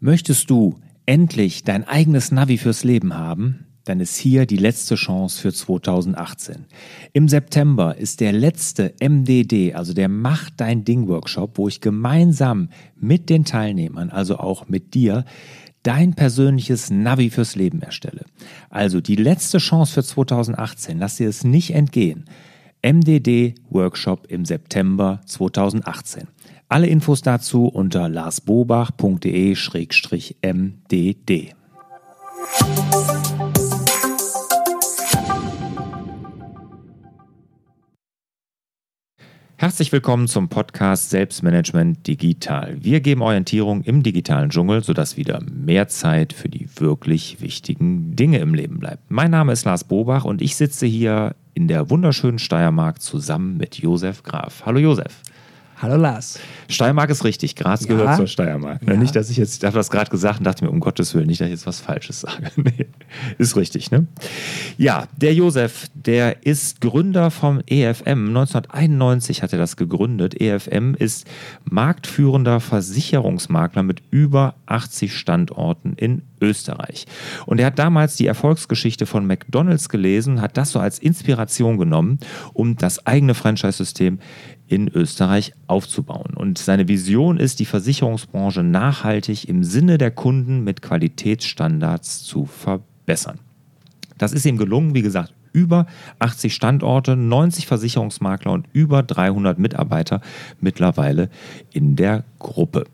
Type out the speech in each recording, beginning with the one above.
Möchtest du endlich dein eigenes Navi fürs Leben haben? Dann ist hier die letzte Chance für 2018. Im September ist der letzte MDD, also der Mach dein Ding Workshop, wo ich gemeinsam mit den Teilnehmern, also auch mit dir, dein persönliches Navi fürs Leben erstelle. Also die letzte Chance für 2018, lass dir es nicht entgehen. MDD Workshop im September 2018. Alle Infos dazu unter larsbobach.de-mdd. Herzlich willkommen zum Podcast Selbstmanagement Digital. Wir geben Orientierung im digitalen Dschungel, sodass wieder mehr Zeit für die wirklich wichtigen Dinge im Leben bleibt. Mein Name ist Lars Bobach und ich sitze hier in der wunderschönen Steiermark zusammen mit Josef Graf. Hallo Josef. Hallo Lars. Steiermark ist richtig. Graz ja. gehört zur Steiermark. Ja. Nicht, dass ich jetzt, ich habe das gerade gesagt und dachte mir, um Gottes Willen, nicht, dass ich jetzt was Falsches sage. nee, ist richtig, ne? Ja, der Josef, der ist Gründer vom EFM. 1991 hat er das gegründet. EFM ist marktführender Versicherungsmakler mit über 80 Standorten in Österreich. Und er hat damals die Erfolgsgeschichte von McDonalds gelesen, hat das so als Inspiration genommen, um das eigene Franchise-System in Österreich aufzubauen. Und seine Vision ist, die Versicherungsbranche nachhaltig im Sinne der Kunden mit Qualitätsstandards zu verbessern. Das ist ihm gelungen, wie gesagt, über 80 Standorte, 90 Versicherungsmakler und über 300 Mitarbeiter mittlerweile in der Gruppe.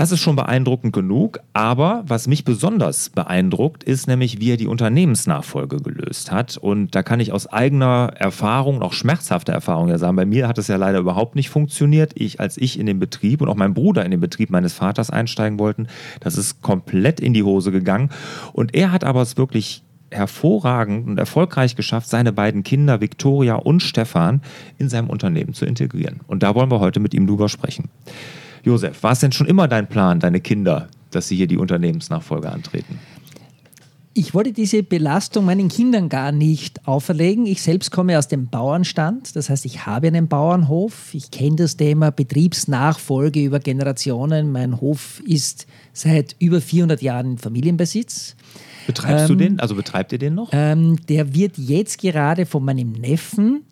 Das ist schon beeindruckend genug, aber was mich besonders beeindruckt, ist nämlich, wie er die Unternehmensnachfolge gelöst hat. Und da kann ich aus eigener Erfahrung, auch schmerzhafter Erfahrung ja sagen, bei mir hat es ja leider überhaupt nicht funktioniert. Ich, als ich in den Betrieb und auch mein Bruder in den Betrieb meines Vaters einsteigen wollten, das ist komplett in die Hose gegangen. Und er hat aber es wirklich hervorragend und erfolgreich geschafft, seine beiden Kinder Viktoria und Stefan in seinem Unternehmen zu integrieren. Und da wollen wir heute mit ihm drüber sprechen. Josef, war es denn schon immer dein Plan, deine Kinder, dass sie hier die Unternehmensnachfolge antreten? Ich wollte diese Belastung meinen Kindern gar nicht auferlegen. Ich selbst komme aus dem Bauernstand, das heißt, ich habe einen Bauernhof. Ich kenne das Thema Betriebsnachfolge über Generationen. Mein Hof ist seit über 400 Jahren in Familienbesitz. Betreibst ähm, du den? Also betreibt ihr den noch? Ähm, der wird jetzt gerade von meinem Neffen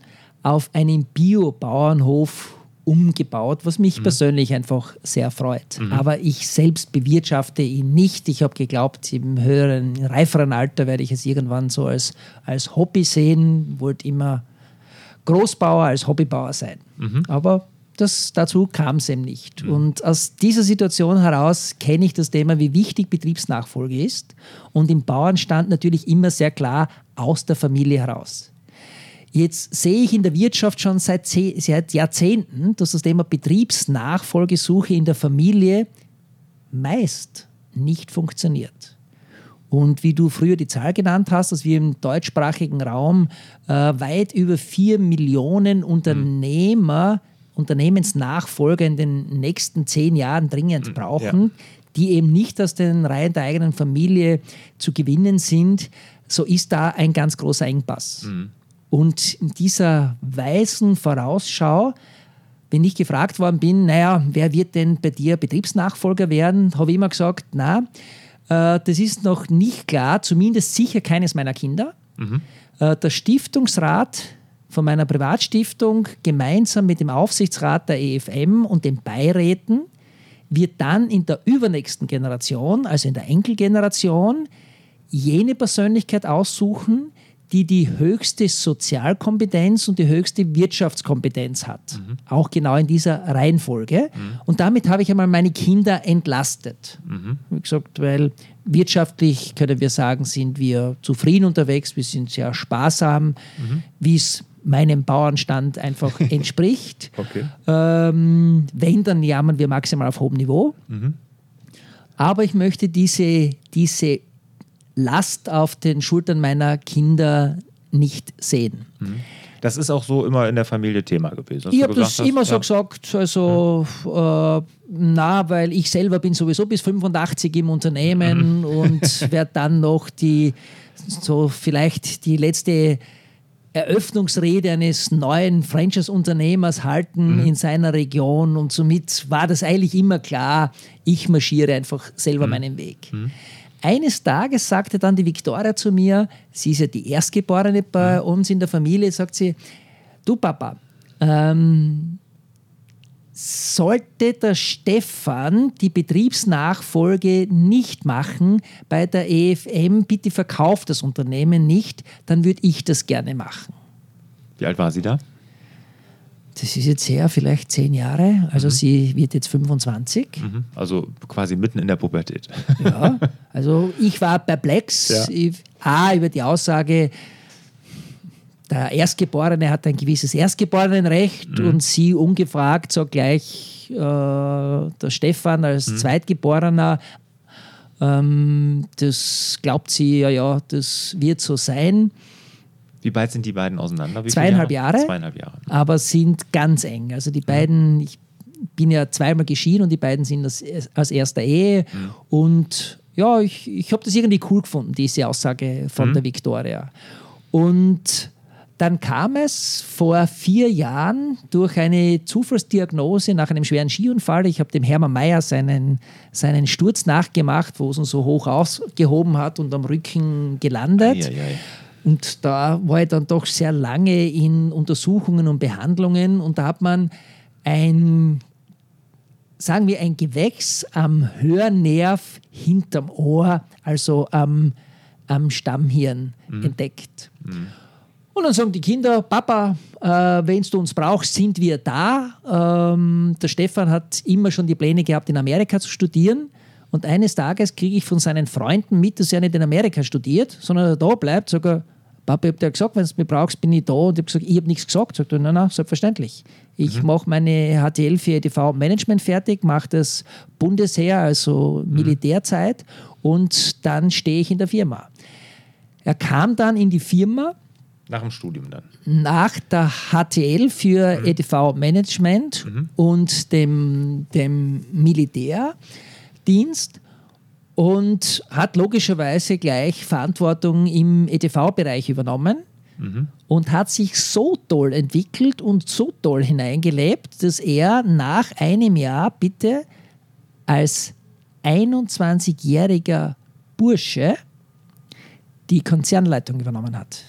auf einem Bio-Bauernhof umgebaut, was mich mhm. persönlich einfach sehr freut. Mhm. Aber ich selbst bewirtschafte ihn nicht. Ich habe geglaubt, im höheren, reiferen Alter werde ich es irgendwann so als, als Hobby sehen, wollte immer Großbauer als Hobbybauer sein. Mhm. Aber das, dazu kam es eben nicht. Mhm. Und aus dieser Situation heraus kenne ich das Thema, wie wichtig Betriebsnachfolge ist. Und im Bauernstand natürlich immer sehr klar aus der Familie heraus. Jetzt sehe ich in der Wirtschaft schon seit, seit Jahrzehnten, dass das Thema Betriebsnachfolgesuche in der Familie meist nicht funktioniert. Und wie du früher die Zahl genannt hast, dass wir im deutschsprachigen Raum äh, weit über vier Millionen Unternehmer. Unternehmensnachfolger in den nächsten zehn Jahren dringend mhm, brauchen, ja. die eben nicht aus den Reihen der eigenen Familie zu gewinnen sind, so ist da ein ganz großer Engpass. Mhm. Und in dieser weisen Vorausschau, wenn ich gefragt worden bin, naja, wer wird denn bei dir Betriebsnachfolger werden, habe ich immer gesagt, na, äh, das ist noch nicht klar, zumindest sicher keines meiner Kinder. Mhm. Äh, der Stiftungsrat von meiner Privatstiftung gemeinsam mit dem Aufsichtsrat der EFM und den Beiräten wird dann in der übernächsten Generation, also in der Enkelgeneration, jene Persönlichkeit aussuchen, die die höchste Sozialkompetenz und die höchste Wirtschaftskompetenz hat. Mhm. Auch genau in dieser Reihenfolge. Mhm. Und damit habe ich einmal meine Kinder entlastet. Mhm. Wie gesagt, weil wirtschaftlich können wir sagen, sind wir zufrieden unterwegs, wir sind sehr sparsam, mhm. wie es meinem Bauernstand einfach entspricht. okay. ähm, wenn, dann jammern wir maximal auf hohem Niveau. Mhm. Aber ich möchte diese, diese Last auf den Schultern meiner Kinder nicht sehen. Mhm. Das ist auch so immer in der Familie Thema gewesen. Ich habe das hast, immer ja. so gesagt, also ja. äh, na, weil ich selber bin sowieso bis 85 im Unternehmen mhm. und werde dann noch die so vielleicht die letzte Eröffnungsrede eines neuen Franchise-Unternehmers halten mhm. in seiner Region und somit war das eigentlich immer klar, ich marschiere einfach selber mhm. meinen Weg. Eines Tages sagte dann die Viktoria zu mir, sie ist ja die Erstgeborene bei mhm. uns in der Familie, sagt sie, du Papa, ähm, sollte der Stefan die Betriebsnachfolge nicht machen bei der EFM, bitte verkauft das Unternehmen nicht, dann würde ich das gerne machen. Wie alt war sie da? Das ist jetzt her, vielleicht zehn Jahre. Also mhm. sie wird jetzt 25. Mhm. Also quasi mitten in der Pubertät. Ja, also ich war perplex. Ja. A, über die Aussage, der Erstgeborene hat ein gewisses Erstgeborenenrecht mhm. und sie ungefragt so gleich äh, der Stefan als mhm. Zweitgeborener. Ähm, das glaubt sie, ja, ja, das wird so sein. Wie weit sind die beiden auseinander? Wie Zweieinhalb Jahre? Jahre? Zweieinhalb Jahre. Aber sind ganz eng. Also die beiden, ich bin ja zweimal geschieden und die beiden sind aus, aus erster Ehe. Mhm. Und ja, ich, ich habe das irgendwie cool gefunden, diese Aussage von mhm. der Victoria. Und dann kam es vor vier Jahren durch eine Zufallsdiagnose nach einem schweren Skiunfall. Ich habe dem Hermann Mayer seinen, seinen Sturz nachgemacht, wo es uns so hoch ausgehoben hat und am Rücken gelandet. Ei, ei, ei. Und da war ich dann doch sehr lange in Untersuchungen und Behandlungen und da hat man ein, sagen wir, ein Gewächs am Hörnerv hinterm Ohr, also am, am Stammhirn mhm. entdeckt. Mhm. Und dann sagen die Kinder, Papa, äh, wenn du uns brauchst, sind wir da. Ähm, der Stefan hat immer schon die Pläne gehabt, in Amerika zu studieren. Und eines Tages kriege ich von seinen Freunden mit, dass er nicht in Amerika studiert, sondern da bleibt. Sogar, Papa, ich habe dir gesagt, wenn du mich brauchst, bin ich da. Und ich habe gesagt, ich habe nichts gesagt. Sagt er, nein, nein, selbstverständlich. Ich mhm. mache meine HTL für EDV Management fertig, mache das Bundesheer, also mhm. Militärzeit, und dann stehe ich in der Firma. Er kam dann in die Firma nach dem Studium dann? Nach der HTL für mhm. EDV-Management mhm. und dem, dem Militärdienst und hat logischerweise gleich Verantwortung im EDV-Bereich übernommen mhm. und hat sich so toll entwickelt und so toll hineingelebt, dass er nach einem Jahr bitte als 21-jähriger Bursche die Konzernleitung übernommen hat.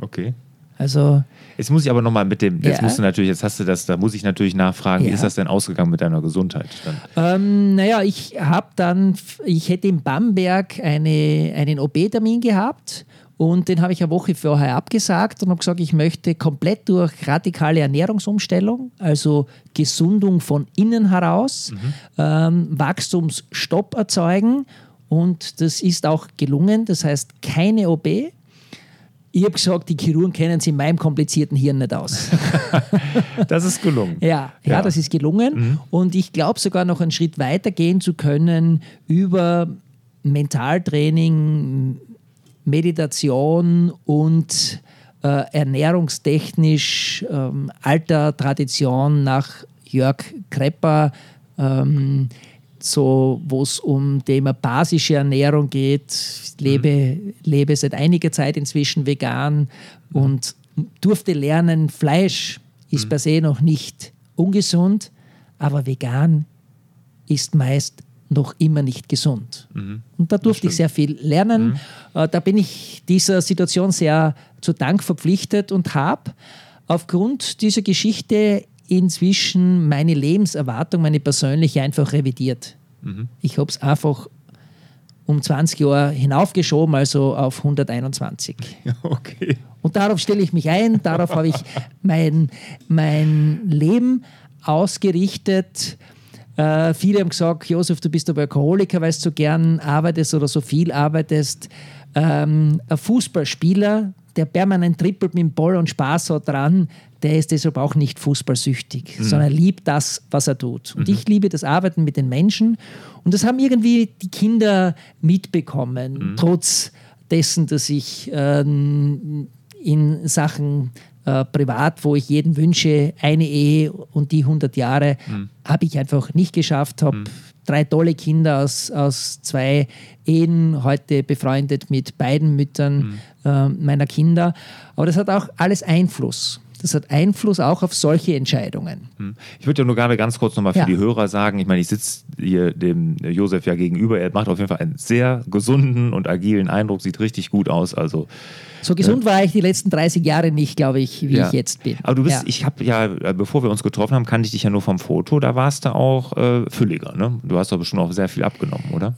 Okay. Also. Jetzt muss ich aber nochmal mit dem, jetzt ja. musst du natürlich, jetzt hast du das, da muss ich natürlich nachfragen, ja. wie ist das denn ausgegangen mit deiner Gesundheit? Ähm, naja, ich habe dann, ich hätte in Bamberg eine, einen OP-Termin gehabt und den habe ich eine Woche vorher abgesagt und habe gesagt, ich möchte komplett durch radikale Ernährungsumstellung, also Gesundung von innen heraus, mhm. ähm, Wachstumsstopp erzeugen und das ist auch gelungen. Das heißt, keine OP ich habe gesagt, die Chirurgen kennen sich in meinem komplizierten Hirn nicht aus. das ist gelungen. Ja, ja, ja. das ist gelungen. Mhm. Und ich glaube sogar noch einen Schritt weiter gehen zu können über Mentaltraining, Meditation und äh, ernährungstechnisch ähm, alter Tradition nach Jörg Krepper. Ähm, so, wo es um Thema basische Ernährung geht. Ich lebe, mhm. lebe seit einiger Zeit inzwischen vegan mhm. und durfte lernen, Fleisch ist mhm. per se noch nicht ungesund, aber vegan ist meist noch immer nicht gesund. Mhm. Und da durfte ich sehr viel lernen. Mhm. Äh, da bin ich dieser Situation sehr zu Dank verpflichtet und habe aufgrund dieser Geschichte inzwischen meine Lebenserwartung, meine persönliche, einfach revidiert. Mhm. Ich habe es einfach um 20 Jahre hinaufgeschoben, also auf 121. Okay. Und darauf stelle ich mich ein, darauf habe ich mein, mein Leben ausgerichtet. Äh, viele haben gesagt, Josef, du bist aber Alkoholiker, weil du so gern arbeitest oder so viel arbeitest. Ähm, ein Fußballspieler, der permanent trippelt mit dem Ball und Spaß hat dran, der ist deshalb auch nicht fußballsüchtig, mhm. sondern liebt das, was er tut. Und mhm. ich liebe das Arbeiten mit den Menschen. Und das haben irgendwie die Kinder mitbekommen, mhm. trotz dessen, dass ich ähm, in Sachen äh, privat, wo ich jedem wünsche, eine Ehe und die 100 Jahre, mhm. habe ich einfach nicht geschafft, habe mhm. drei tolle Kinder aus, aus zwei Ehen, heute befreundet mit beiden Müttern mhm. äh, meiner Kinder. Aber das hat auch alles Einfluss. Das hat Einfluss auch auf solche Entscheidungen. Hm. Ich würde ja nur gerade ganz kurz nochmal für ja. die Hörer sagen, ich meine, ich sitze hier dem Josef ja gegenüber. Er macht auf jeden Fall einen sehr gesunden und agilen Eindruck, sieht richtig gut aus. Also so gesund ja. war ich die letzten 30 Jahre nicht, glaube ich, wie ja. ich jetzt bin. Aber du bist, ja. ich habe ja, äh, bevor wir uns getroffen haben, kannte ich dich ja nur vom Foto. Da warst du auch äh, fülliger, ne? Du hast aber schon auch sehr viel abgenommen, oder?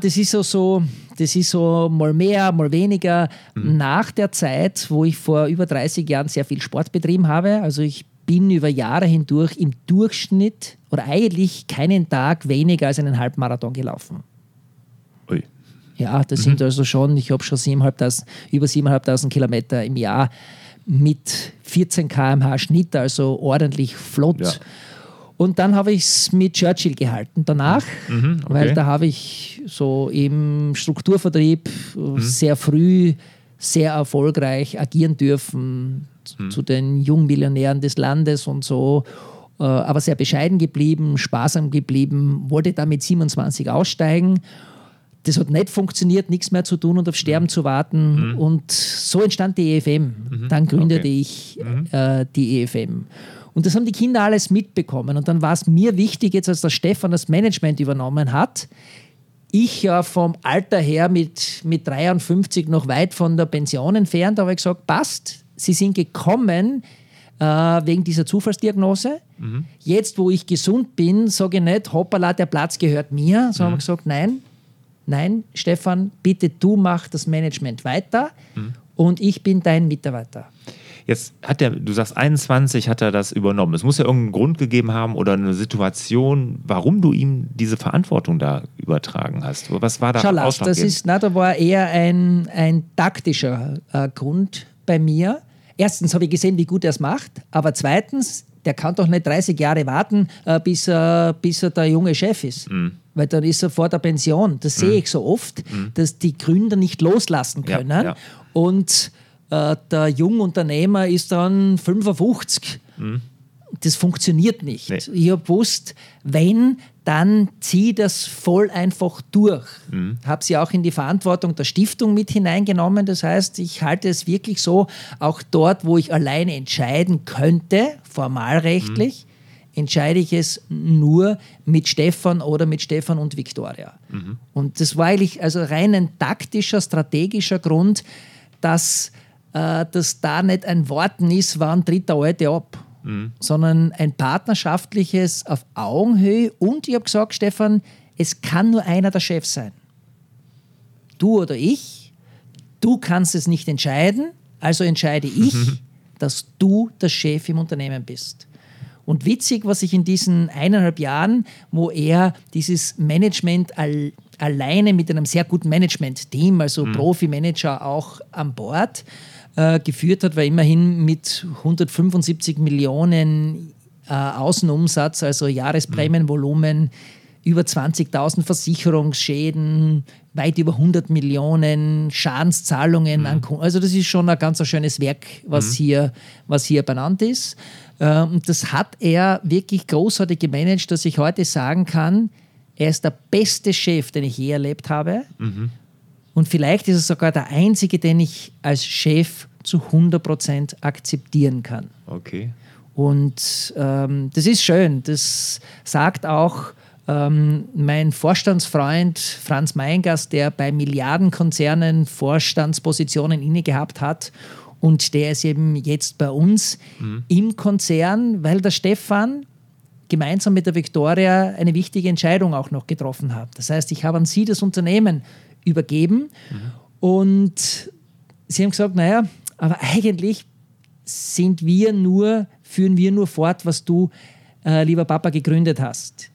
das ist so, so, das ist so mal mehr, mal weniger. Mhm. Nach der Zeit, wo ich vor über 30 Jahren sehr viel Sport betrieben habe, also ich bin über Jahre hindurch im Durchschnitt oder eigentlich keinen Tag weniger als einen Halbmarathon gelaufen. Ui. Ja, das mhm. sind also schon, ich habe schon 7.500, über 7.500 Kilometer im Jahr mit 14 km/h Schnitt, also ordentlich flott. Ja. Und dann habe ich es mit Churchill gehalten danach, mhm, okay. weil da habe ich so im Strukturvertrieb mhm. sehr früh sehr erfolgreich agieren dürfen mhm. zu den Jungmillionären des Landes und so. Äh, aber sehr bescheiden geblieben, sparsam geblieben, wollte da mit 27 aussteigen das hat nicht funktioniert, nichts mehr zu tun und auf Sterben zu warten. Mhm. Und so entstand die EFM. Mhm. Dann gründete okay. ich mhm. äh, die EFM. Und das haben die Kinder alles mitbekommen. Und dann war es mir wichtig, jetzt als der Stefan das Management übernommen hat, ich ja vom Alter her mit, mit 53 noch weit von der Pension entfernt, habe ich gesagt, passt, Sie sind gekommen äh, wegen dieser Zufallsdiagnose. Mhm. Jetzt, wo ich gesund bin, sage ich nicht, hoppala, der Platz gehört mir, sondern mhm. habe gesagt, nein, nein, Stefan, bitte du mach das Management weiter mhm. und ich bin dein Mitarbeiter. Jetzt hat er, du sagst 21, hat er das übernommen. Es muss ja irgendeinen Grund gegeben haben oder eine Situation, warum du ihm diese Verantwortung da übertragen hast. Was war da? Schau, Lars, das ist, na, da war eher ein, ein taktischer äh, Grund bei mir. Erstens habe ich gesehen, wie gut er es macht, aber zweitens, der kann doch nicht 30 Jahre warten, äh, bis, äh, bis er der junge Chef ist. Mhm weil dann ist er vor der Pension. Das sehe mhm. ich so oft, mhm. dass die Gründer nicht loslassen können. Ja, ja. Und äh, der Jungunternehmer ist dann 55. Mhm. Das funktioniert nicht. Nee. Ich habe gewusst, wenn, dann zieh das voll einfach durch. Mhm. Habe sie auch in die Verantwortung der Stiftung mit hineingenommen. Das heißt, ich halte es wirklich so, auch dort, wo ich alleine entscheiden könnte, formalrechtlich, mhm entscheide ich es nur mit Stefan oder mit Stefan und Viktoria. Mhm. Und das war eigentlich also rein ein taktischer, strategischer Grund, dass äh, das da nicht ein Worten ist, wann tritt der Alte ab, mhm. sondern ein partnerschaftliches auf Augenhöhe. Und ich habe gesagt, Stefan, es kann nur einer der Chef sein. Du oder ich. Du kannst es nicht entscheiden, also entscheide ich, dass du der Chef im Unternehmen bist. Und witzig, was ich in diesen eineinhalb Jahren, wo er dieses Management all, alleine mit einem sehr guten Management-Team, also mhm. Profi-Manager auch an Bord, äh, geführt hat, war immerhin mit 175 Millionen äh, Außenumsatz, also Jahresprämienvolumen, über 20.000 Versicherungsschäden, weit über 100 Millionen Schadenszahlungen mhm. an Kunden. Also das ist schon ein ganz schönes Werk, was, mhm. hier, was hier benannt ist. Ähm, und das hat er wirklich großartig gemanagt, dass ich heute sagen kann, er ist der beste Chef, den ich je erlebt habe. Mhm. Und vielleicht ist er sogar der einzige, den ich als Chef zu 100% akzeptieren kann. Okay. Und ähm, das ist schön. Das sagt auch ähm, mein Vorstandsfreund Franz Meingast, der bei Milliardenkonzernen Vorstandspositionen inne gehabt hat und der ist eben jetzt bei uns mhm. im Konzern, weil der Stefan gemeinsam mit der Victoria eine wichtige Entscheidung auch noch getroffen hat. Das heißt, ich habe an sie das Unternehmen übergeben mhm. und sie haben gesagt, naja, aber eigentlich sind wir nur, führen wir nur fort, was du, äh, lieber Papa, gegründet hast.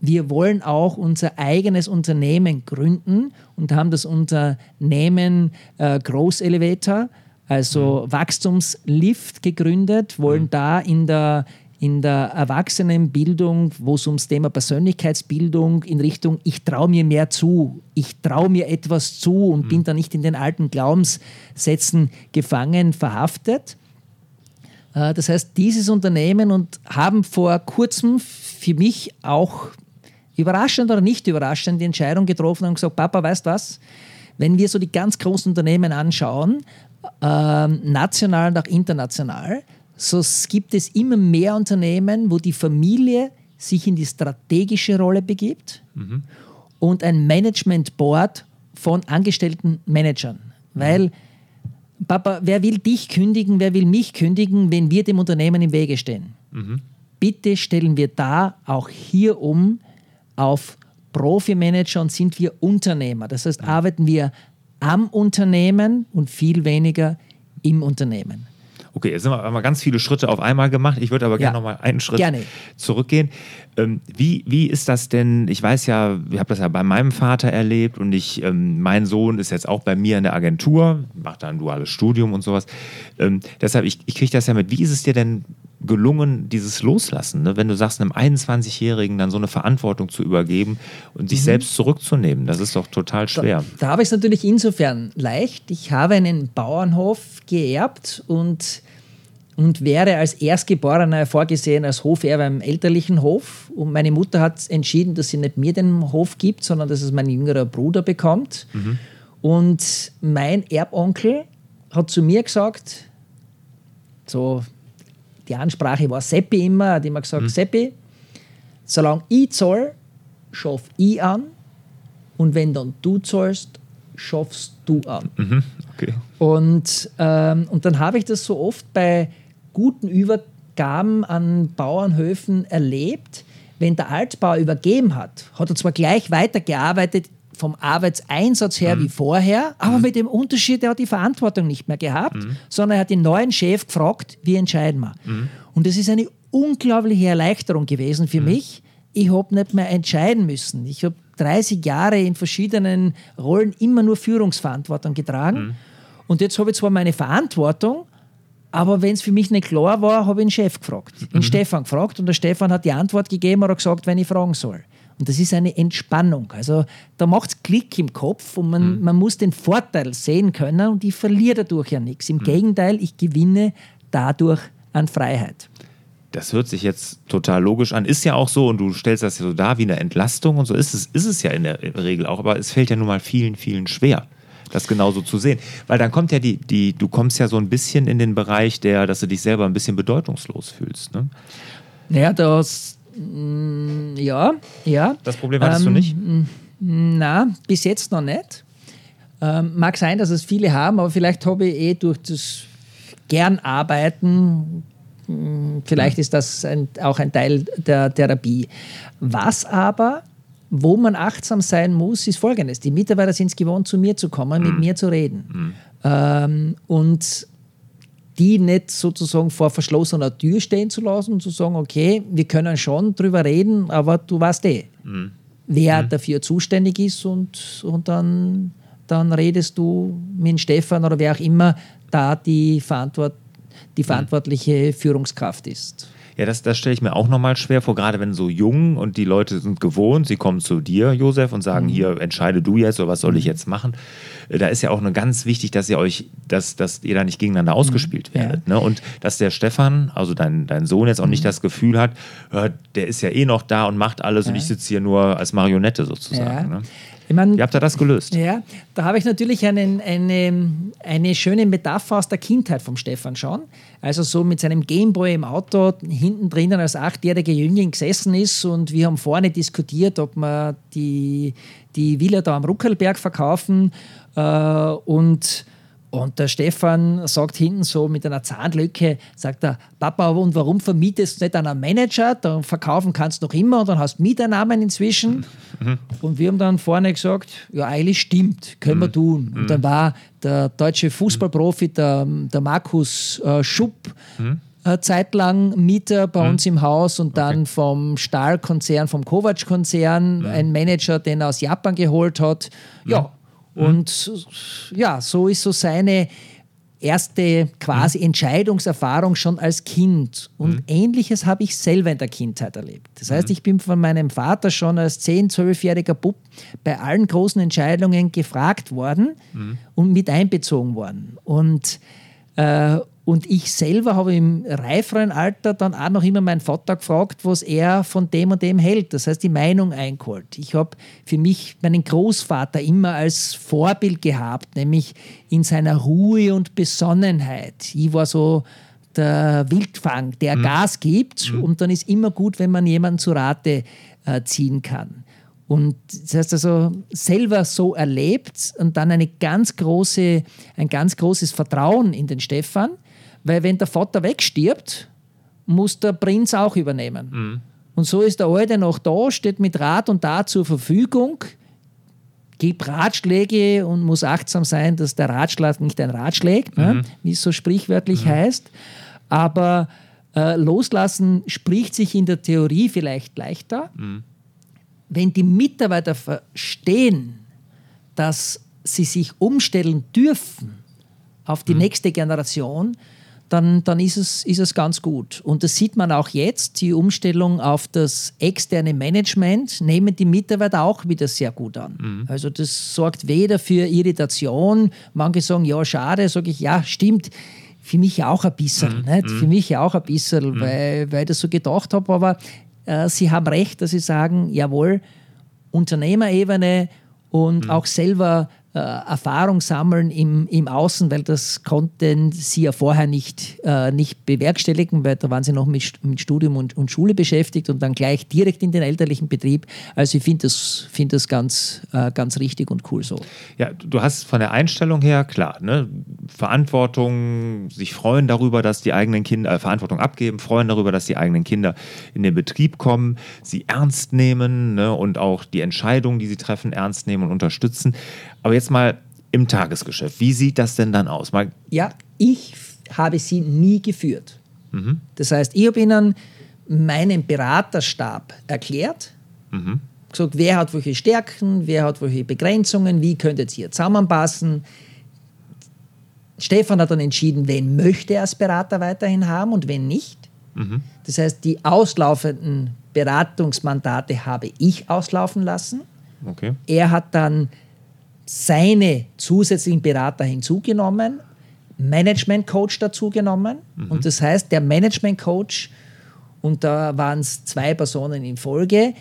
Wir wollen auch unser eigenes Unternehmen gründen und haben das Unternehmen äh, Groß Elevator also mhm. Wachstumslift gegründet, wollen mhm. da in der, in der Erwachsenenbildung, wo es ums Thema Persönlichkeitsbildung in Richtung, ich traue mir mehr zu, ich traue mir etwas zu und mhm. bin da nicht in den alten Glaubenssätzen gefangen, verhaftet. Äh, das heißt, dieses Unternehmen und haben vor kurzem für mich auch überraschend oder nicht überraschend, die Entscheidung getroffen und gesagt, Papa, weißt du was, wenn wir so die ganz großen Unternehmen anschauen, äh, national und auch international, so gibt es immer mehr Unternehmen, wo die Familie sich in die strategische Rolle begibt mhm. und ein Management Board von angestellten Managern. Weil, Papa, wer will dich kündigen, wer will mich kündigen, wenn wir dem Unternehmen im Wege stehen? Mhm. Bitte stellen wir da auch hier um auf Profimanager und sind wir Unternehmer. Das heißt, arbeiten wir am Unternehmen und viel weniger im Unternehmen. Okay, jetzt haben wir ganz viele Schritte auf einmal gemacht. Ich würde aber gerne ja, noch mal einen Schritt gerne. zurückgehen. Ähm, wie, wie ist das denn? Ich weiß ja, ich habe das ja bei meinem Vater erlebt und ich, ähm, mein Sohn ist jetzt auch bei mir in der Agentur, macht da ein duales Studium und sowas. Ähm, deshalb, ich, ich kriege das ja mit. Wie ist es dir denn gelungen, dieses Loslassen, ne? wenn du sagst, einem 21-Jährigen dann so eine Verantwortung zu übergeben und sich mhm. selbst zurückzunehmen, das ist doch total schwer. Da, da habe ich es natürlich insofern leicht. Ich habe einen Bauernhof geerbt und, und wäre als Erstgeborener vorgesehen als Hoferber im elterlichen Hof. Und meine Mutter hat entschieden, dass sie nicht mir den Hof gibt, sondern dass es mein jüngerer Bruder bekommt. Mhm. Und mein Erbonkel hat zu mir gesagt, so die Ansprache war Seppi immer, hat immer gesagt, mhm. Seppi, solange ich zahle, schaffe ich an und wenn dann du zahlst, schaffst du an. Mhm. Okay. Und, ähm, und dann habe ich das so oft bei guten Übergaben an Bauernhöfen erlebt, wenn der Altbauer übergeben hat, hat er zwar gleich weitergearbeitet vom Arbeitseinsatz her mhm. wie vorher, aber mhm. mit dem Unterschied, er hat die Verantwortung nicht mehr gehabt, mhm. sondern er hat den neuen Chef gefragt, wie entscheiden wir. Mhm. Und das ist eine unglaubliche Erleichterung gewesen für mhm. mich. Ich habe nicht mehr entscheiden müssen. Ich habe 30 Jahre in verschiedenen Rollen immer nur Führungsverantwortung getragen. Mhm. Und jetzt habe ich zwar meine Verantwortung, aber wenn es für mich nicht klar war, habe ich den Chef gefragt, den Stefan gefragt und der Stefan hat die Antwort gegeben oder gesagt, wenn ich fragen soll. Und das ist eine Entspannung. Also da macht es Klick im Kopf und man, mhm. man muss den Vorteil sehen können und ich verliere dadurch ja nichts. Im mhm. Gegenteil, ich gewinne dadurch an Freiheit. Das hört sich jetzt total logisch an. Ist ja auch so und du stellst das ja so dar wie eine Entlastung und so ist es, ist es ja in der Regel auch, aber es fällt ja nun mal vielen, vielen schwer das genauso zu sehen. Weil dann kommt ja die, die, du kommst ja so ein bisschen in den Bereich, der, dass du dich selber ein bisschen bedeutungslos fühlst. Ne? Naja, das, ja, ja. Das Problem hattest ähm, du nicht? Na, bis jetzt noch nicht. Ähm, mag sein, dass es viele haben, aber vielleicht habe ich eh durch das gern arbeiten, mm, vielleicht ist das ein, auch ein Teil der Therapie. Was aber, wo man achtsam sein muss, ist folgendes. Die Mitarbeiter sind es gewohnt, zu mir zu kommen, mhm. mit mir zu reden. Mhm. Ähm, und die nicht sozusagen vor verschlossener Tür stehen zu lassen und zu sagen, okay, wir können schon drüber reden, aber du weißt eh, mhm. wer mhm. dafür zuständig ist und, und dann, dann redest du mit Stefan oder wer auch immer da die, Verantwort, die mhm. verantwortliche Führungskraft ist. Ja, das, das stelle ich mir auch nochmal schwer vor, gerade wenn so jung und die Leute sind gewohnt, sie kommen zu dir, Josef, und sagen, mhm. hier, entscheide du jetzt oder was soll ich mhm. jetzt machen. Äh, da ist ja auch nur ganz wichtig, dass ihr euch, dass, dass ihr da nicht gegeneinander mhm. ausgespielt werdet. Ja. Ne? Und dass der Stefan, also dein, dein Sohn, jetzt auch mhm. nicht das Gefühl hat, der ist ja eh noch da und macht alles ja. und ich sitze hier nur als Marionette sozusagen. Ja. Ne? Ich mein, Wie habt ihr das gelöst? Ja, da habe ich natürlich einen, eine, eine schöne Metapher aus der Kindheit vom Stefan schon. Also so mit seinem Gameboy im Auto hinten drinnen als achtjähriger Jüngling gesessen ist und wir haben vorne diskutiert, ob wir die, die Villa da am Ruckelberg verkaufen äh, und und der Stefan sagt hinten so mit einer Zahnlücke, sagt er, Papa, und warum vermietest du nicht einen Manager? Dann verkaufen kannst du noch immer und dann hast du Mieternamen inzwischen. Mhm. Und wir haben dann vorne gesagt, ja, eigentlich stimmt, können mhm. wir tun. Und mhm. dann war der deutsche Fußballprofi, der, der Markus äh, Schupp, mhm. äh, zeitlang Mieter bei mhm. uns im Haus und dann okay. vom Stahlkonzern, vom Kovac-Konzern, mhm. ein Manager, den er aus Japan geholt hat. Ja, Mhm. Und ja, so ist so seine erste quasi mhm. Entscheidungserfahrung schon als Kind. Und mhm. ähnliches habe ich selber in der Kindheit erlebt. Das heißt, mhm. ich bin von meinem Vater schon als 10-, 12-jähriger Bub bei allen großen Entscheidungen gefragt worden und mit einbezogen worden. Und, äh, Und ich selber habe im reiferen Alter dann auch noch immer meinen Vater gefragt, was er von dem und dem hält. Das heißt, die Meinung eingeholt. Ich habe für mich meinen Großvater immer als Vorbild gehabt, nämlich in seiner Ruhe und Besonnenheit. Ich war so der Wildfang, der mhm. Gas gibt. Mhm. Und dann ist immer gut, wenn man jemanden zu Rate äh, ziehen kann. Und das heißt also, selber so erlebt und dann eine ganz große, ein ganz großes Vertrauen in den Stefan, weil wenn der Vater wegstirbt, muss der Prinz auch übernehmen. Mhm. Und so ist der Alte noch da, steht mit Rat und Tat zur Verfügung, gibt Ratschläge und muss achtsam sein, dass der Ratschlag nicht ein Ratschlägt, ne, mhm. ne, wie es so sprichwörtlich mhm. heißt. Aber äh, loslassen spricht sich in der Theorie vielleicht leichter. Mhm wenn die Mitarbeiter verstehen, dass sie sich umstellen dürfen auf die mhm. nächste Generation, dann, dann ist, es, ist es ganz gut. Und das sieht man auch jetzt, die Umstellung auf das externe Management nehmen die Mitarbeiter auch wieder sehr gut an. Mhm. Also das sorgt weder für Irritation, manche sagen, ja, schade, sage ich, ja, stimmt, für mich auch ein bisschen, mhm. nicht? für mhm. mich auch ein bisschen, mhm. weil, weil ich das so gedacht habe, aber äh, Sie haben recht, dass Sie sagen, jawohl, Unternehmerebene und mhm. auch selber äh, Erfahrung sammeln im, im Außen, weil das konnten sie ja vorher nicht, äh, nicht bewerkstelligen, weil da waren sie noch mit, mit Studium und, und Schule beschäftigt und dann gleich direkt in den elterlichen Betrieb. Also ich finde das, find das ganz, äh, ganz richtig und cool so. Ja, du hast von der Einstellung her, klar, ne, Verantwortung, sich freuen darüber, dass die eigenen Kinder, äh, Verantwortung abgeben, freuen darüber, dass die eigenen Kinder in den Betrieb kommen, sie ernst nehmen ne, und auch die Entscheidungen, die sie treffen, ernst nehmen und unterstützen. Aber jetzt mal im Tagesgeschäft, wie sieht das denn dann aus? Mal ja, ich habe sie nie geführt. Mhm. Das heißt, ich habe ihnen meinen Beraterstab erklärt, mhm. gesagt, wer hat welche Stärken, wer hat welche Begrenzungen, wie könntet ihr zusammenpassen. Stefan hat dann entschieden, wen möchte er als Berater weiterhin haben und wen nicht. Mhm. Das heißt, die auslaufenden Beratungsmandate habe ich auslaufen lassen. Okay. Er hat dann seine zusätzlichen Berater hinzugenommen, Management Coach dazugenommen. Mhm. Und das heißt, der Management Coach, und da waren es zwei Personen in Folge,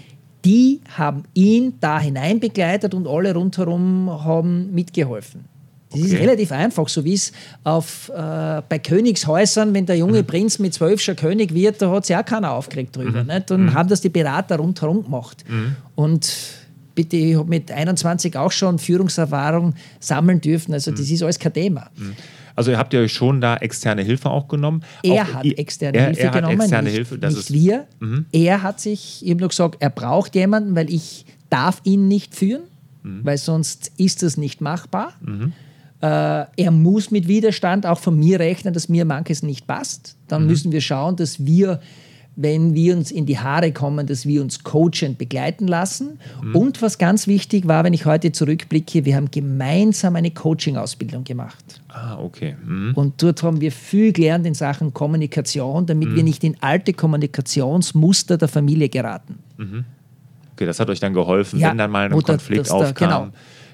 die haben ihn da hinein begleitet und alle rundherum haben mitgeholfen. Das okay. ist relativ einfach, so wie es auf, äh, bei Königshäusern, wenn der junge mhm. Prinz mit zwölf schon König wird, da hat sich auch keiner aufgeregt drüber. Mhm. Nicht? Und mhm. haben das die Berater rundherum gemacht. Mhm. Und bitte, ich habe mit 21 auch schon Führungserfahrung sammeln dürfen. Also das mhm. ist alles kein Thema. Mhm. Also ihr habt ja euch schon da externe Hilfe auch genommen. Er auch, hat externe er, Hilfe er genommen, externe nicht, Hilfe, nicht ist, wir. Mhm. Er hat sich, ich habe nur gesagt, er braucht jemanden, weil ich darf ihn nicht führen, mhm. weil sonst ist das nicht machbar. Mhm. Äh, er muss mit Widerstand auch von mir rechnen, dass mir manches nicht passt. Dann mhm. müssen wir schauen, dass wir wenn wir uns in die Haare kommen, dass wir uns coachend begleiten lassen. Mhm. Und was ganz wichtig war, wenn ich heute zurückblicke, wir haben gemeinsam eine Coaching-Ausbildung gemacht. Ah, okay. Mhm. Und dort haben wir viel gelernt in Sachen Kommunikation, damit mhm. wir nicht in alte Kommunikationsmuster der Familie geraten. Mhm. Okay, das hat euch dann geholfen, ja, wenn dann mal ein Konflikt da, aufkam. Genau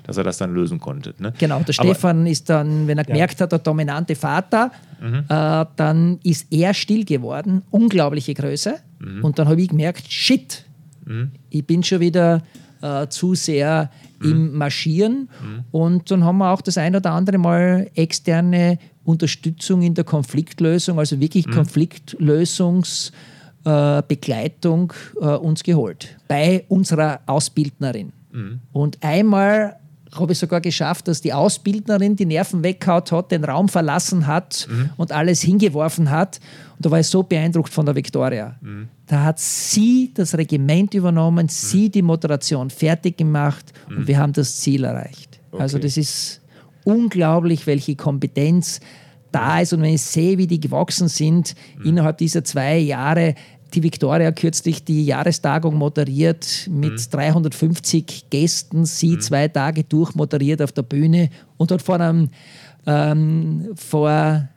dass er das dann lösen konnte. Ne? Genau, der Stefan Aber, ist dann, wenn er gemerkt ja. hat, der dominante Vater, mhm. äh, dann ist er still geworden, unglaubliche Größe. Mhm. Und dann habe ich gemerkt, shit, mhm. ich bin schon wieder äh, zu sehr mhm. im Marschieren. Mhm. Und dann haben wir auch das ein oder andere Mal externe Unterstützung in der Konfliktlösung, also wirklich mhm. Konfliktlösungsbegleitung äh, äh, uns geholt bei unserer Ausbildnerin. Und einmal habe ich sogar geschafft, dass die Ausbildnerin die Nerven weggehaut hat, den Raum verlassen hat mhm. und alles hingeworfen hat. Und da war ich so beeindruckt von der Viktoria. Mhm. Da hat sie das Regiment übernommen, mhm. sie die Moderation fertig gemacht und mhm. wir haben das Ziel erreicht. Okay. Also das ist unglaublich, welche Kompetenz da ist. Und wenn ich sehe, wie die gewachsen sind mhm. innerhalb dieser zwei Jahre, die Viktoria kürzlich die Jahrestagung moderiert mit mhm. 350 Gästen, sie mhm. zwei Tage durchmoderiert auf der Bühne und hat vor, einem, ähm, vor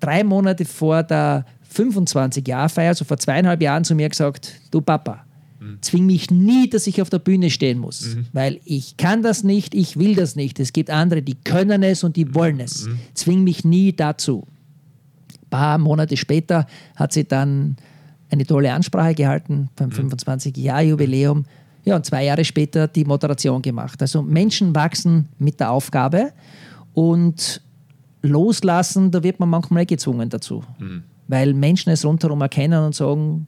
drei Monate vor der 25-Jahr-Feier, also vor zweieinhalb Jahren, zu mir gesagt: Du Papa, mhm. zwing mich nie, dass ich auf der Bühne stehen muss, mhm. weil ich kann das nicht, ich will das nicht. Es gibt andere, die können es und die wollen es. Mhm. Zwing mich nie dazu. Ein paar Monate später hat sie dann eine tolle Ansprache gehalten beim 25-Jahr-Jubiläum. Ja, und zwei Jahre später die Moderation gemacht. Also Menschen wachsen mit der Aufgabe und loslassen, da wird man manchmal gezwungen dazu. Mhm. Weil Menschen es rundherum erkennen und sagen,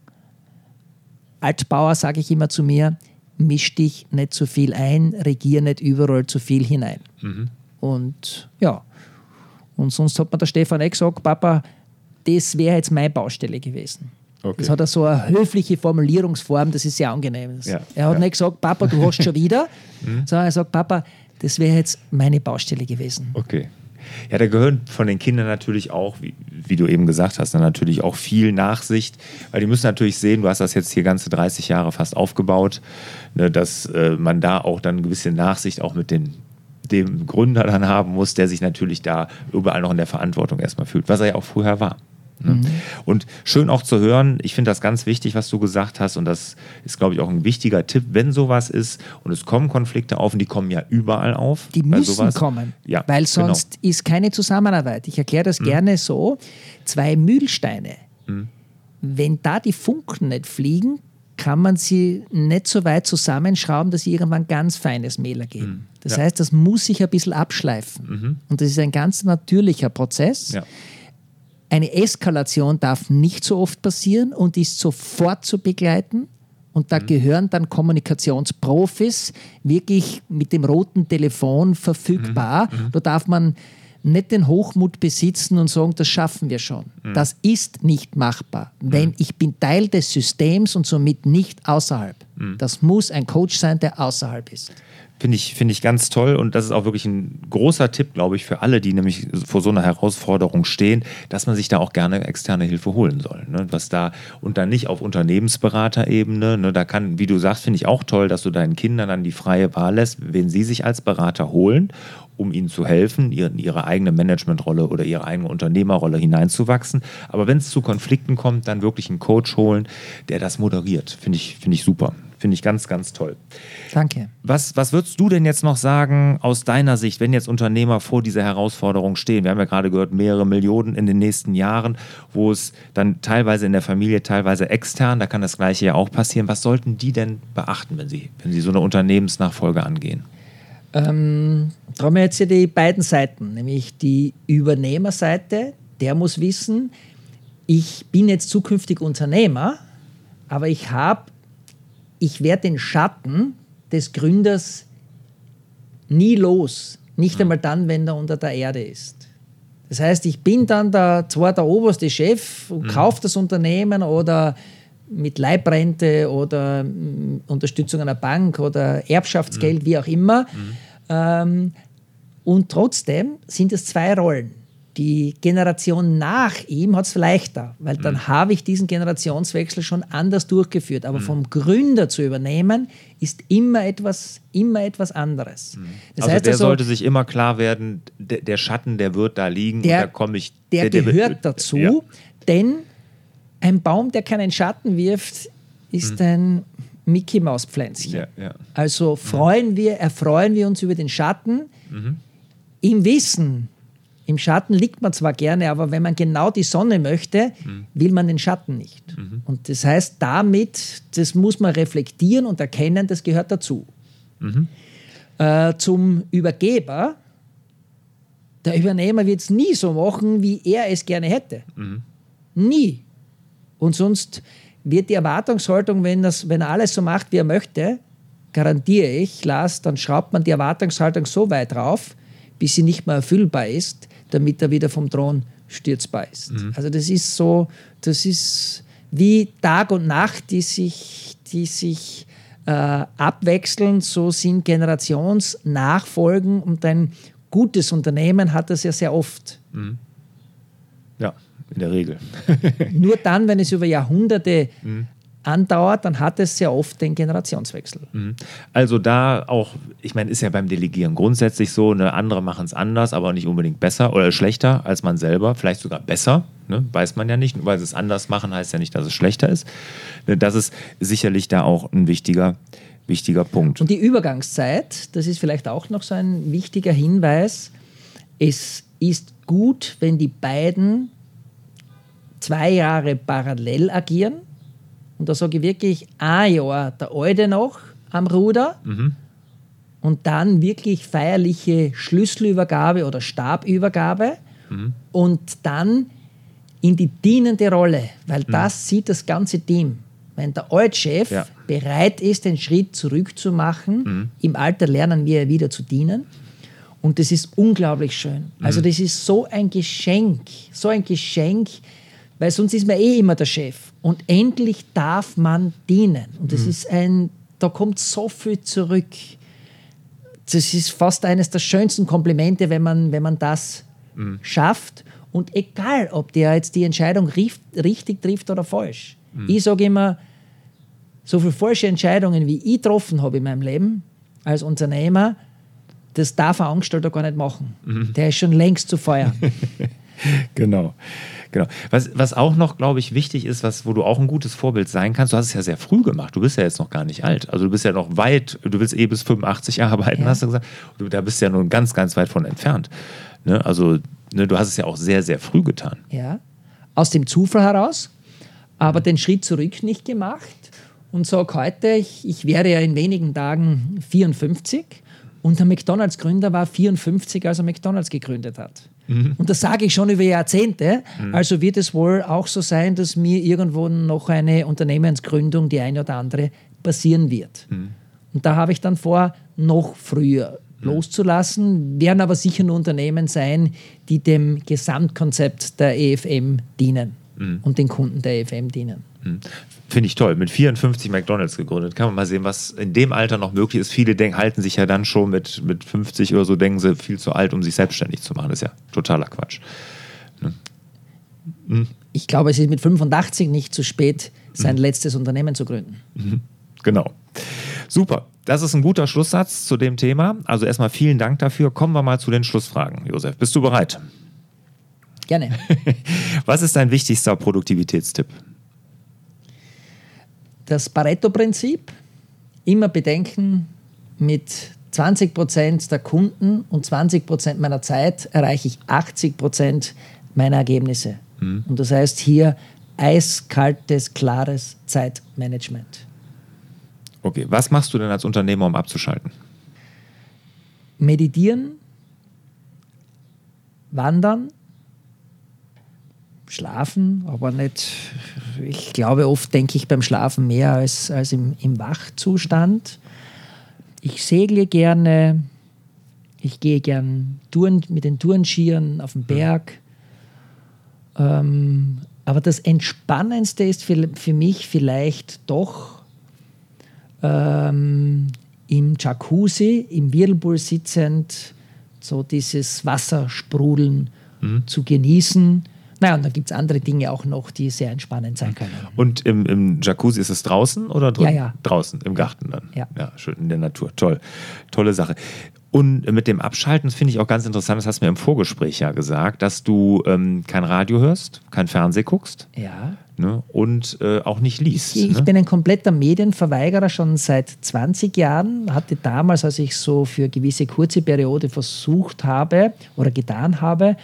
als Bauer sage ich immer zu mir, misch dich nicht zu viel ein, regier nicht überall zu viel hinein. Mhm. Und ja, und sonst hat mir der Stefan eh gesagt, Papa, das wäre jetzt meine Baustelle gewesen. Okay. Das hat er so eine höfliche Formulierungsform, das ist sehr angenehm. Ja. Er hat ja. nicht gesagt, Papa, du hast schon wieder, sondern er sagt, Papa, das wäre jetzt meine Baustelle gewesen. Okay. Ja, da gehören von den Kindern natürlich auch, wie, wie, du eben gesagt hast, dann natürlich auch viel Nachsicht, weil die müssen natürlich sehen, du hast das jetzt hier ganze 30 Jahre fast aufgebaut, ne, dass äh, man da auch dann gewisse Nachsicht auch mit den dem Gründer dann haben muss, der sich natürlich da überall noch in der Verantwortung erstmal fühlt, was er ja auch vorher war. Ne? Mhm. Und schön auch zu hören, ich finde das ganz wichtig, was du gesagt hast, und das ist, glaube ich, auch ein wichtiger Tipp, wenn sowas ist und es kommen Konflikte auf, und die kommen ja überall auf. Die müssen sowas. kommen, ja, weil genau. sonst genau. ist keine Zusammenarbeit. Ich erkläre das mhm. gerne so: zwei Mühlsteine, mhm. wenn da die Funken nicht fliegen, kann man sie nicht so weit zusammenschrauben, dass sie irgendwann ganz feines Mehl ergeben. Mhm. Das ja. heißt, das muss sich ein bisschen abschleifen. Mhm. Und das ist ein ganz natürlicher Prozess. Ja. Eine Eskalation darf nicht so oft passieren und ist sofort zu begleiten. Und da mhm. gehören dann Kommunikationsprofis wirklich mit dem roten Telefon verfügbar. Mhm. mhm. Da darf man nicht den Hochmut besitzen und sagen, das schaffen wir schon. Mhm. Das ist nicht machbar. Wenn mhm. ich bin Teil des Systems und somit nicht außerhalb. Mhm. Das muss ein Coach sein, der außerhalb ist. Finde ich, find ich ganz toll und das ist auch wirklich ein großer Tipp, glaube ich, für alle, die nämlich vor so einer Herausforderung stehen, dass man sich da auch gerne externe Hilfe holen soll. Ne? Was da und dann nicht auf Unternehmensberaterebene, ne? da kann, wie du sagst, finde ich auch toll, dass du deinen Kindern dann die freie Wahl lässt, wen sie sich als Berater holen, um ihnen zu helfen, in ihre eigene Managementrolle oder ihre eigene Unternehmerrolle hineinzuwachsen. Aber wenn es zu Konflikten kommt, dann wirklich einen Coach holen, der das moderiert. Finde ich, find ich super. Finde ich ganz, ganz toll. Danke. Was, was würdest du denn jetzt noch sagen aus deiner Sicht, wenn jetzt Unternehmer vor dieser Herausforderung stehen? Wir haben ja gerade gehört, mehrere Millionen in den nächsten Jahren, wo es dann teilweise in der Familie, teilweise extern, da kann das Gleiche ja auch passieren. Was sollten die denn beachten, wenn sie, wenn sie so eine Unternehmensnachfolge angehen? Ähm, da haben wir jetzt hier die beiden Seiten, nämlich die Übernehmerseite, der muss wissen, ich bin jetzt zukünftig Unternehmer, aber ich habe ich werde den Schatten des Gründers nie los. Nicht einmal dann, wenn er unter der Erde ist. Das heißt, ich bin dann der, zwar der oberste Chef und mhm. kaufe das Unternehmen oder mit Leibrente oder mm, Unterstützung einer Bank oder Erbschaftsgeld, mhm. wie auch immer. Mhm. Ähm, und trotzdem sind es zwei Rollen die Generation nach ihm hat es leichter, weil dann mhm. habe ich diesen Generationswechsel schon anders durchgeführt. Aber mhm. vom Gründer zu übernehmen, ist immer etwas, immer etwas anderes. Mhm. Das also heißt der also, sollte sich immer klar werden, der, der, Schatten, der wird da liegen der, und da komme ich. Der, der gehört der, dazu, ja. denn ein Baum, der keinen Schatten wirft, ist mhm. ein Mickey Maus Pflänzchen. Ja, ja. Also freuen wir, erfreuen wir uns über den Schatten mhm. im Wissen, im Schatten liegt man zwar gerne, aber wenn man genau die Sonne möchte, mhm. will man den Schatten nicht. Mhm. Und das heißt, damit, das muss man reflektieren und erkennen, das gehört dazu. Mhm. Äh, zum Übergeber, der Übernehmer wird es nie so machen, wie er es gerne hätte. Mhm. Nie. Und sonst wird die Erwartungshaltung, wenn, das, wenn er alles so macht, wie er möchte, garantiere ich, Lars, dann schraubt man die Erwartungshaltung so weit drauf, bis sie nicht mehr erfüllbar ist, damit er wieder vom Thron stürzbar ist. Mhm. Also das ist so, das ist wie Tag und Nacht, die sich, die sich äh, abwechseln, so sind Generationsnachfolgen und ein gutes Unternehmen hat das ja sehr oft. Mhm. Ja, in der Regel. Nur dann, wenn es über Jahrhunderte mhm andauert, dann hat es sehr oft den Generationswechsel. Mhm. Also da auch, ich meine, ist ja beim Delegieren grundsätzlich so, ne, andere machen es anders, aber nicht unbedingt besser oder schlechter als man selber, vielleicht sogar besser, ne, weiß man ja nicht. Nur weil sie es anders machen, heißt ja nicht, dass es schlechter ist. Ne, das ist sicherlich da auch ein wichtiger, wichtiger Punkt. Und die Übergangszeit, das ist vielleicht auch noch so ein wichtiger Hinweis. Es ist gut, wenn die beiden zwei Jahre parallel agieren. Und da sage ich wirklich ein Jahr der Alte noch am Ruder mhm. und dann wirklich feierliche Schlüsselübergabe oder Stabübergabe mhm. und dann in die dienende Rolle, weil mhm. das sieht das ganze Team. Wenn der Altchef ja. bereit ist, den Schritt zurückzumachen, mhm. im Alter lernen wir wieder zu dienen. Und das ist unglaublich schön. Also mhm. das ist so ein Geschenk, so ein Geschenk, weil sonst ist man eh immer der Chef. Und endlich darf man dienen. Und das mhm. ist ein, da kommt so viel zurück. Das ist fast eines der schönsten Komplimente, wenn man, wenn man das mhm. schafft. Und egal, ob der jetzt die Entscheidung richtig trifft oder falsch. Mhm. Ich sage immer, so viele falsche Entscheidungen, wie ich getroffen habe in meinem Leben als Unternehmer, das darf ein Angestellter gar nicht machen. Mhm. Der ist schon längst zu feuern. genau. Genau. Was, was auch noch, glaube ich, wichtig ist, was, wo du auch ein gutes Vorbild sein kannst, du hast es ja sehr früh gemacht. Du bist ja jetzt noch gar nicht alt. Also du bist ja noch weit, du willst eh bis 85 arbeiten, ja. hast du gesagt. Du, da bist du ja nun ganz, ganz weit von entfernt. Ne? Also ne, du hast es ja auch sehr, sehr früh getan. Ja, aus dem Zufall heraus, aber den Schritt zurück nicht gemacht und sage heute, ich, ich wäre ja in wenigen Tagen 54 und der McDonalds-Gründer war 54, als er McDonalds gegründet hat. Mhm. Und das sage ich schon über Jahrzehnte. Mhm. Also wird es wohl auch so sein, dass mir irgendwo noch eine Unternehmensgründung, die eine oder andere, passieren wird. Mhm. Und da habe ich dann vor, noch früher mhm. loszulassen, werden aber sicher nur Unternehmen sein, die dem Gesamtkonzept der EFM dienen mhm. und den Kunden der EFM dienen. Mhm. Finde ich toll. Mit 54 McDonalds gegründet. Kann man mal sehen, was in dem Alter noch möglich ist. Viele denken, halten sich ja dann schon mit, mit 50 oder so, denken sie viel zu alt, um sich selbstständig zu machen. Das ist ja totaler Quatsch. Ne? Hm. Ich glaube, es ist mit 85 nicht zu spät, sein hm. letztes Unternehmen zu gründen. Mhm. Genau. Super. Das ist ein guter Schlusssatz zu dem Thema. Also erstmal vielen Dank dafür. Kommen wir mal zu den Schlussfragen. Josef, bist du bereit? Gerne. Was ist dein wichtigster Produktivitätstipp? Das Pareto-Prinzip, immer bedenken, mit 20 Prozent der Kunden und 20 Prozent meiner Zeit erreiche ich 80 Prozent meiner Ergebnisse. Mhm. Und das heißt hier eiskaltes, klares Zeitmanagement. Okay, was machst du denn als Unternehmer, um abzuschalten? Meditieren, wandern, schlafen, aber nicht, ich glaube, oft denke ich beim Schlafen mehr als, als im, im Wachzustand. Ich segle gerne, ich gehe gern Touren, mit den Tourenskiern auf den Berg. Ähm, aber das Entspannendste ist für, für mich vielleicht doch ähm, im Jacuzzi, im Whirlpool sitzend, so dieses Wassersprudeln mhm. zu genießen naja, und dann gibt es andere Dinge auch noch, die sehr entspannend sein können. Und im, im Jacuzzi ist es draußen oder drin? Ja, ja. Draußen, im Garten dann. Ja. ja, schön in der Natur. Toll. Tolle Sache. Und mit dem Abschalten, finde ich auch ganz interessant, das hast du mir im Vorgespräch ja gesagt, dass du ähm, kein Radio hörst, kein Fernseh guckst. Ja. Ne, und äh, auch nicht liest. Ich, ne? bin ein kompletter Medienverweigerer schon seit 20 Jahren. Hatte damals, als ich so für gewisse kurze Periode versucht habe oder getan habe,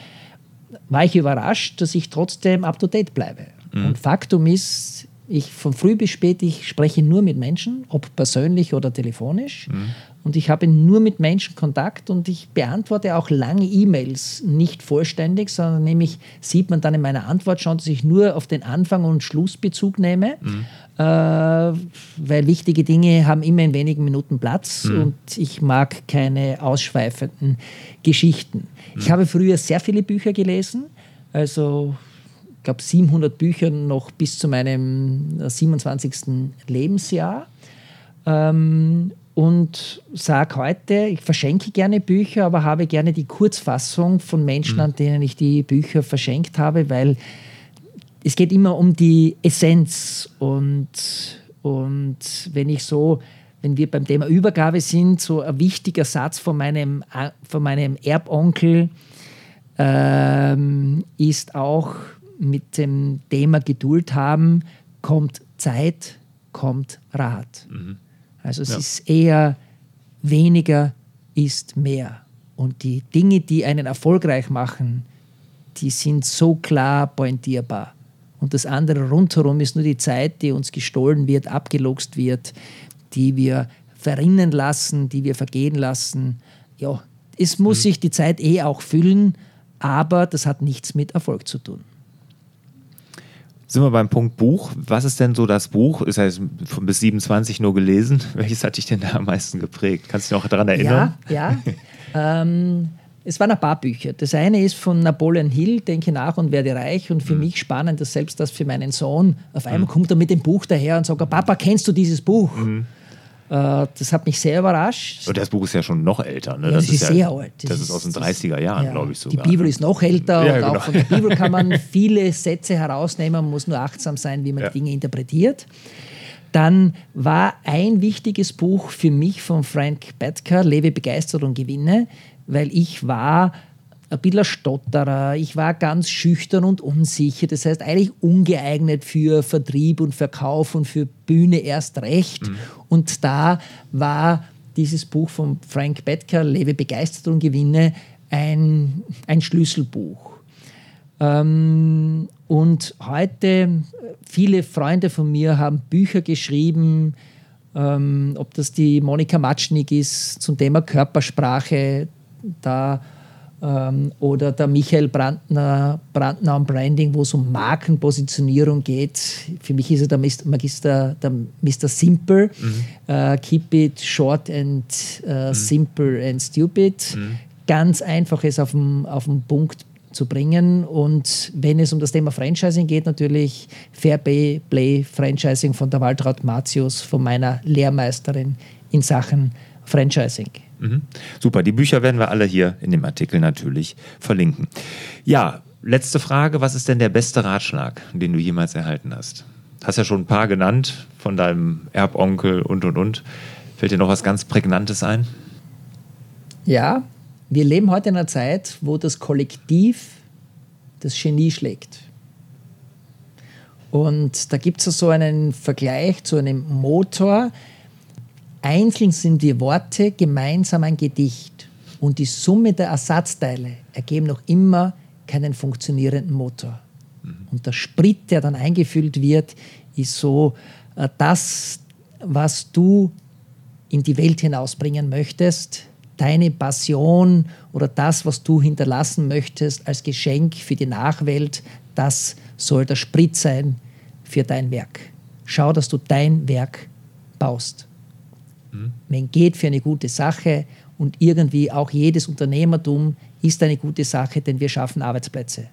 war ich überrascht, dass ich trotzdem up-to-date bleibe. Mhm. Und Faktum ist, ich von früh bis spät, ich spreche nur mit Menschen, ob persönlich oder telefonisch. Mhm. Und ich habe nur mit Menschen Kontakt und ich beantworte auch lange E-Mails nicht vollständig, sondern nämlich sieht man dann in meiner Antwort schon, dass ich nur auf den Anfang und Schlussbezug nehme, mhm. Äh, weil wichtige Dinge haben immer in wenigen Minuten Platz mhm. und ich mag keine ausschweifenden Geschichten. Ich habe früher sehr viele Bücher gelesen, also ich glaube 700 Bücher noch bis zu meinem 27. Lebensjahr. Ähm, und sage heute, ich verschenke gerne Bücher, aber habe gerne die Kurzfassung von Menschen, mhm. an denen ich die Bücher verschenkt habe, weil es geht immer um die Essenz. Und, und wenn ich so, wenn wir beim Thema Übergabe sind, so ein wichtiger Satz von meinem, von meinem Erbonkel ähm, ist auch mit dem Thema Geduld haben, kommt Zeit, kommt Rat. Mhm. Also es ja. ist eher weniger ist mehr. Und die Dinge, die einen erfolgreich machen, die sind so klar pointierbar. Und das andere rundherum ist nur die Zeit, die uns gestohlen wird, abgeluchst wird, die wir verrinnen lassen, die wir vergehen lassen. Ja, es muss mhm. sich die Zeit eh auch füllen, aber das hat nichts mit Erfolg zu tun. Sind wir beim Punkt Buch. Was ist denn so das Buch? Das heißt, bis 27 nur gelesen. Welches hat dich denn da am meisten geprägt? Kannst du dich noch daran erinnern? Ja, ja. ähm, es waren ein paar Bücher. Das eine ist von Napoleon Hill, Denke nach und werde reich. Und für mhm. mich spannend, dass selbst das für meinen Sohn, auf einmal mhm. kommt er mit dem Buch daher und sagt, Papa, kennst du dieses Buch? Mhm. Äh, das hat mich sehr überrascht. Und das Buch ist ja schon noch älter. Ne? Ja, das, das, ist, ist ja, sehr alt. Das, das, ist aus den 30er Jahren, ja, glaube ich sogar. Die Bibel ist noch älter ja, und genau. auch von der Bibel kann man viele Sätze herausnehmen. Man muss nur achtsam sein, wie man ja. Dinge interpretiert. Dann war ein wichtiges Buch für mich von Frank Bettker, Lebe begeistert und gewinne, weil ich war ein bisschen Stotterer, ich war ganz schüchtern und unsicher, das heißt eigentlich ungeeignet für Vertrieb und Verkauf und für Bühne erst recht. Mhm. Und da war dieses Buch von Frank Bettker, Lebe begeistert und gewinne, ein, ein Schlüsselbuch. Ähm, und heute, viele Freunde von mir haben Bücher geschrieben, ähm, ob das die Monika Matschnik ist zum Thema Körpersprache, da ähm, oder der Michael Brandner, Brandner am Branding, wo es um Markenpositionierung geht. Für mich ist er der Magister, der Mr. Simple. Mhm. Uh, keep it short and uh, mhm. simple and stupid. Mhm. Ganz einfach es auf den, auf den Punkt zu bringen. Und wenn es um das Thema Franchising geht, natürlich Fair Play Franchising von der Waltraud Matius, von meiner Lehrmeisterin in Sachen Franchising. Mhm. Super, die Bücher werden wir alle hier in dem Artikel natürlich verlinken. Ja, letzte Frage, was ist denn der beste Ratschlag, den du jemals erhalten hast? Hast ja schon ein paar genannt von deinem Erbonkel und und und. Fällt dir noch was ganz Prägnantes ein? Ja, wir leben heute in einer Zeit, wo das Kollektiv das Genie schlägt. Und da gibt es so einen Vergleich zu einem Motor, Einzeln sind die Worte gemeinsam ein Gedicht und die Summe der Ersatzteile ergeben noch immer keinen funktionierenden Motor. Mhm. Und der Sprit, der dann eingefüllt wird, ist so äh, das, was du in die Welt hinausbringen möchtest, deine Passion oder das, was du hinterlassen möchtest als Geschenk für die Nachwelt, das soll der Sprit sein für dein Werk. Schau, dass du dein Werk baust. Mhm. Man geht für eine gute Sache und irgendwie auch jedes Unternehmertum ist eine gute Sache, denn wir schaffen Arbeitsplätze.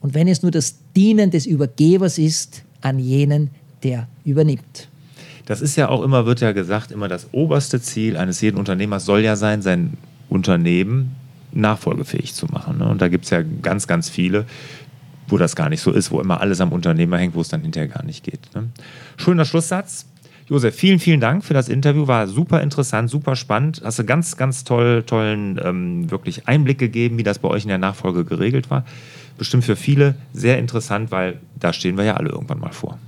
Und wenn es nur das Dienen des Übergebers ist an jenen, der übernimmt. Das ist ja auch immer, wird ja gesagt, immer das oberste Ziel eines jeden Unternehmers soll ja sein, sein Unternehmen nachfolgefähig zu machen. Ne? Und da gibt es ja ganz, ganz viele, wo das gar nicht so ist, wo immer alles am Unternehmer hängt, wo es dann hinterher gar nicht geht. Ne? Schöner Schlusssatz. Josef, vielen, vielen Dank für das Interview. War super interessant, super spannend. Hast du ganz, ganz toll, tollen ähm, wirklich Einblick gegeben, wie das bei euch in der Nachfolge geregelt war. Bestimmt für viele sehr interessant, weil da stehen wir ja alle irgendwann mal vor.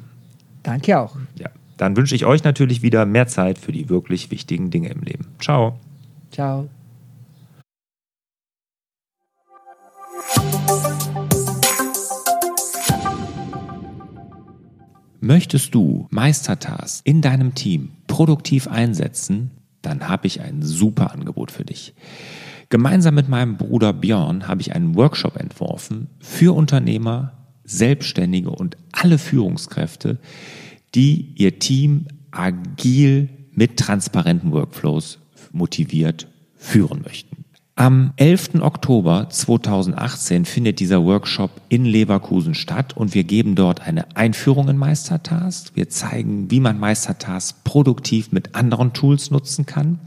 Danke auch. Ja, dann wünsche ich euch natürlich wieder mehr Zeit für die wirklich wichtigen Dinge im Leben. Ciao. Ciao. Möchtest du Meistertask in deinem Team produktiv einsetzen, dann habe ich ein super Angebot für dich. Gemeinsam mit meinem Bruder Björn habe ich einen Workshop entworfen für Unternehmer, Selbstständige und alle Führungskräfte, die ihr Team agil mit transparenten Workflows motiviert führen möchten. Am 11. Oktober 2018 findet dieser Workshop in Leverkusen statt und wir geben dort eine Einführung in Meistertask. Wir zeigen, wie man Meistertask produktiv mit anderen Tools nutzen kann,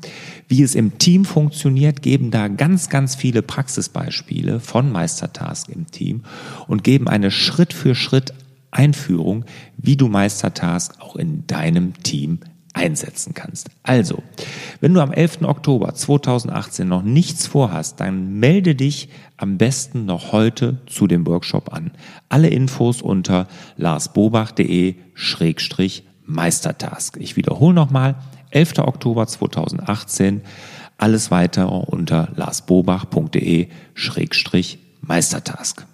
wie es im Team funktioniert, geben da ganz, ganz viele Praxisbeispiele von Meistertask im Team und geben eine Schritt für Schritt Einführung, wie du Meistertask auch in deinem Team einsetzen kannst. Also, wenn du am 11. Oktober 2018 noch nichts vorhast, dann melde dich am besten noch heute zu dem Workshop an. Alle Infos unter larsbobach.de-meistertask. Ich wiederhole nochmal, 11. Oktober 2018, alles weitere unter larsbobach.de-meistertask.